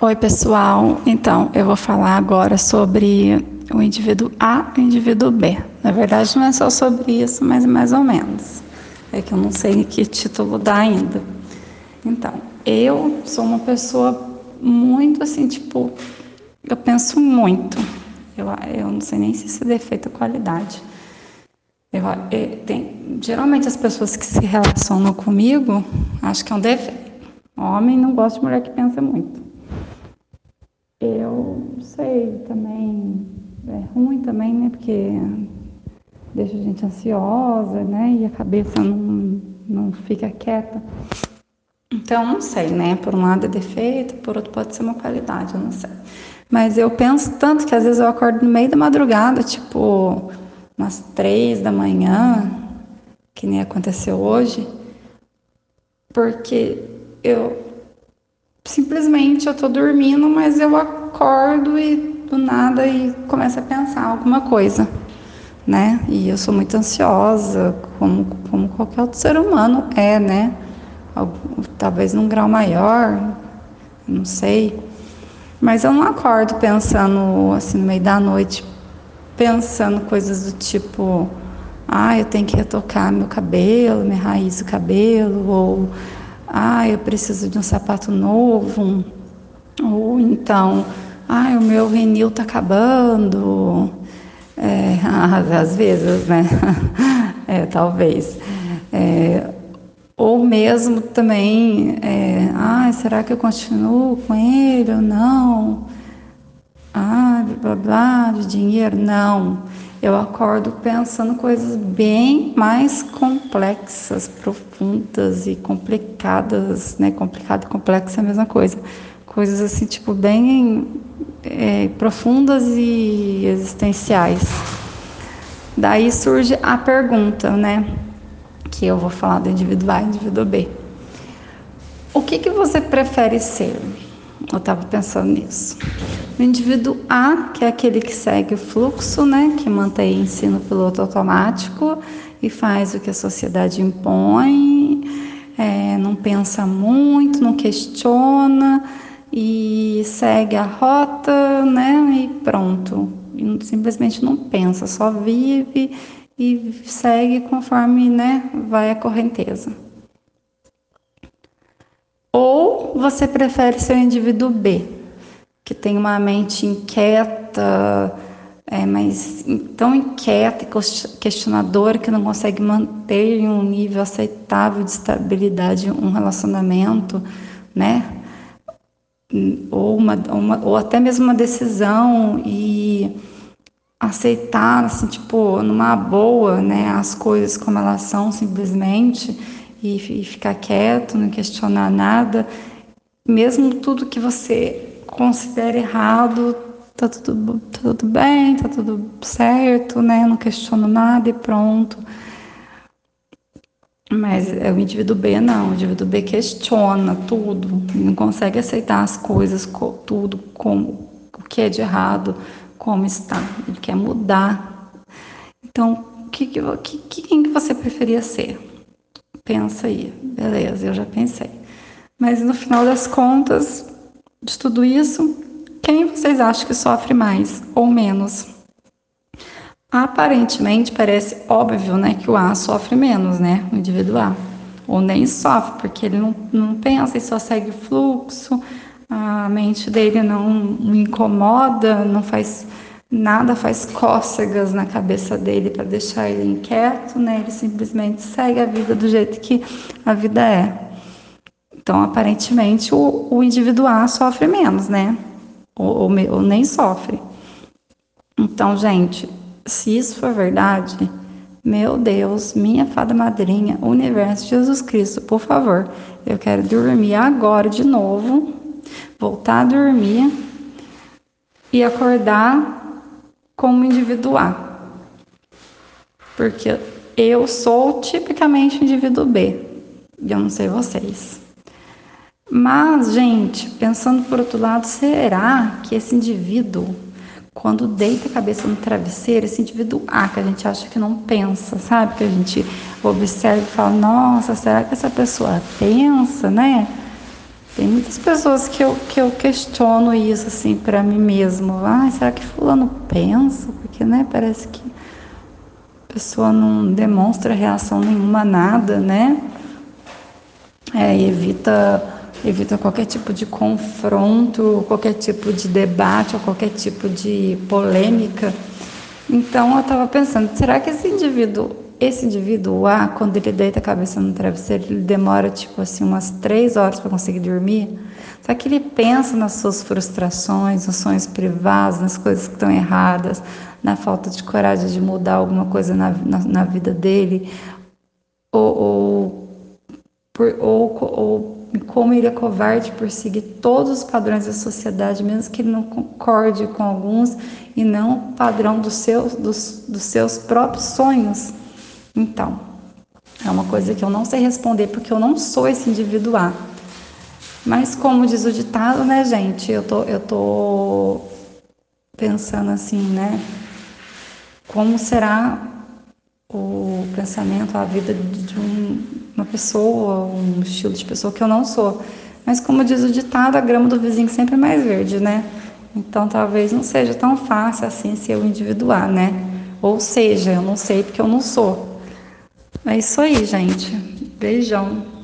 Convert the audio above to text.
Oi, pessoal. Então, eu vou falar agora sobre o indivíduo A e o indivíduo B. Na verdade, não é só sobre isso, mas mais ou menos. É que eu não sei que título dá ainda. Então, eu sou uma pessoa muito assim, tipo, eu penso muito. Eu, eu não sei nem se isso é defeito ou qualidade. Eu, eu, tem, geralmente as pessoas que se relacionam comigo, acho que é um defeito. Homem não gosta de mulher que pensa muito. Eu sei também, é ruim também, né? Porque deixa a gente ansiosa, né? E a cabeça não, não fica quieta. Então, não sei, né? Por um lado é defeito, por outro pode ser uma qualidade, eu não sei. Mas eu penso tanto que às vezes eu acordo no meio da madrugada, tipo, umas três da manhã, que nem aconteceu hoje, porque eu simplesmente eu tô dormindo, mas eu acordo e do nada e começo a pensar alguma coisa, né? E eu sou muito ansiosa, como, como qualquer outro ser humano é, né? Talvez num grau maior, não sei. Mas eu não acordo pensando assim no meio da noite, pensando coisas do tipo, ah, eu tenho que retocar meu cabelo, minha raiz do cabelo, ou ah, eu preciso de um sapato novo, ou então, ah, o meu vinil está acabando, é, às vezes, né? é, talvez. É, ou mesmo também, é, ah, será que eu continuo com ele ou não? Ah, blá blá, de dinheiro? Não eu acordo pensando coisas bem mais complexas, profundas e complicadas, né? Complicado e complexo é a mesma coisa. Coisas assim, tipo, bem é, profundas e existenciais. Daí surge a pergunta, né? Que eu vou falar do indivíduo A e do indivíduo B. O que, que você prefere ser? Eu estava pensando nisso. O indivíduo A, que é aquele que segue o fluxo, né, que mantém ensino piloto automático e faz o que a sociedade impõe, é, não pensa muito, não questiona e segue a rota, né, e pronto. E simplesmente não pensa, só vive e segue conforme, né, vai a correnteza. Ou você prefere ser o indivíduo B, que tem uma mente inquieta, é, mas tão inquieta e questionadora que não consegue manter em um nível aceitável de estabilidade um relacionamento, né? Ou, uma, uma, ou até mesmo uma decisão e aceitar, assim, tipo, numa boa, né, as coisas como elas são simplesmente e, e ficar quieto, não questionar nada, mesmo tudo que você considera errado, tá tudo, tá tudo bem, tá tudo certo, né? Não questiono nada e pronto. Mas é o indivíduo B não, o indivíduo B questiona tudo, não consegue aceitar as coisas, tudo, como o que é de errado, como está, ele quer mudar. Então, que, que, que, quem que você preferia ser? Pensa aí, beleza, eu já pensei. Mas no final das contas, de tudo isso, quem vocês acham que sofre mais ou menos? Aparentemente parece óbvio, né, que o A sofre menos, né, o indivíduo A. Ou nem sofre, porque ele não, não pensa e só segue o fluxo, a mente dele não incomoda, não faz nada faz cócegas na cabeça dele para deixar ele inquieto, né? Ele simplesmente segue a vida do jeito que a vida é. Então, aparentemente, o, o indivíduo A sofre menos, né? Ou, ou, ou nem sofre. Então, gente, se isso for verdade, meu Deus, minha fada madrinha, universo Jesus Cristo, por favor, eu quero dormir agora de novo, voltar a dormir e acordar como indivíduo A. Porque eu sou tipicamente indivíduo B. Eu não sei vocês. Mas, gente, pensando por outro lado, será que esse indivíduo, quando deita a cabeça no travesseiro, esse indivíduo A, que a gente acha que não pensa, sabe? Que a gente observa e fala, nossa, será que essa pessoa pensa, né? Tem muitas pessoas que eu, que eu questiono isso assim para mim mesmo. Ah, será que fulano pensa? Porque, né, parece que a pessoa não demonstra reação nenhuma nada, né? É, evita, evita qualquer tipo de confronto, qualquer tipo de debate ou qualquer tipo de polêmica. Então eu estava pensando, será que esse indivíduo esse indivíduo A, quando ele deita a cabeça no travesseiro, ele demora tipo assim umas três horas para conseguir dormir. Só que ele pensa nas suas frustrações, nos sonhos privados, nas coisas que estão erradas, na falta de coragem de mudar alguma coisa na, na, na vida dele, ou, ou, por, ou, ou como ele é covarde por seguir todos os padrões da sociedade, mesmo que ele não concorde com alguns e não o padrão dos seus, dos, dos seus próprios sonhos. Então, é uma coisa que eu não sei responder porque eu não sou esse indivíduo A. Mas como diz o ditado, né, gente, eu tô, eu tô pensando assim, né? Como será o pensamento, a vida de um, pessoa, um estilo de pessoa que eu não sou. Mas como diz o ditado, a grama do vizinho sempre é mais verde, né? Então talvez não seja tão fácil assim ser o individuar, né? Ou seja, eu não sei porque eu não sou. É isso aí, gente. Beijão.